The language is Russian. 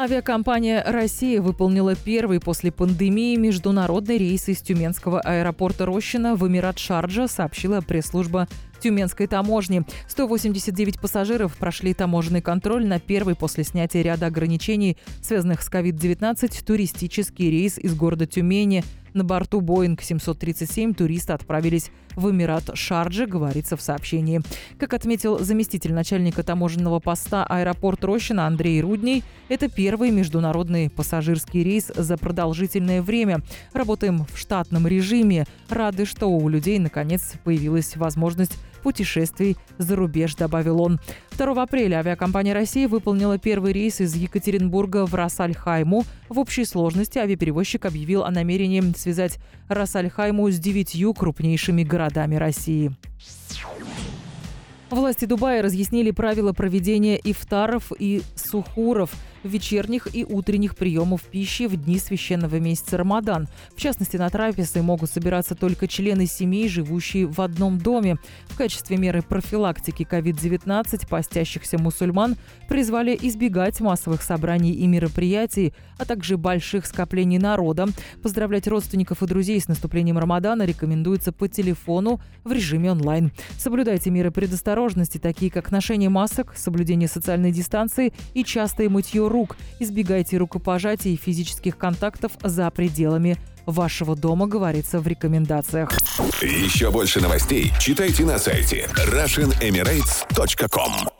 Авиакомпания «Россия» выполнила первый после пандемии международный рейс из Тюменского аэропорта Рощина в Эмират Шарджа, сообщила пресс-служба Тюменской таможни. 189 пассажиров прошли таможенный контроль на первый после снятия ряда ограничений, связанных с COVID-19, туристический рейс из города Тюмени – на борту Boeing 737 туристы отправились в Эмират Шарджи, говорится в сообщении. Как отметил заместитель начальника таможенного поста аэропорт Рощина Андрей Рудней, это первый международный пассажирский рейс за продолжительное время. Работаем в штатном режиме. Рады, что у людей наконец появилась возможность путешествий за рубеж, добавил он. 2 апреля авиакомпания России выполнила первый рейс из Екатеринбурга в Рассальхайму. В общей сложности авиаперевозчик объявил о намерении связать Рассальхайму с девятью крупнейшими городами России. Власти Дубая разъяснили правила проведения ифтаров и сухуров – вечерних и утренних приемов пищи в дни священного месяца Рамадан. В частности, на трапезы могут собираться только члены семей, живущие в одном доме. В качестве меры профилактики COVID-19 постящихся мусульман призвали избегать массовых собраний и мероприятий, а также больших скоплений народа. Поздравлять родственников и друзей с наступлением Рамадана рекомендуется по телефону в режиме онлайн. Соблюдайте меры предосторожности, такие как ношение масок, соблюдение социальной дистанции и частое мытье рук. Избегайте рукопожатий и физических контактов за пределами вашего дома, говорится в рекомендациях. Еще больше новостей читайте на сайте RussianEmirates.com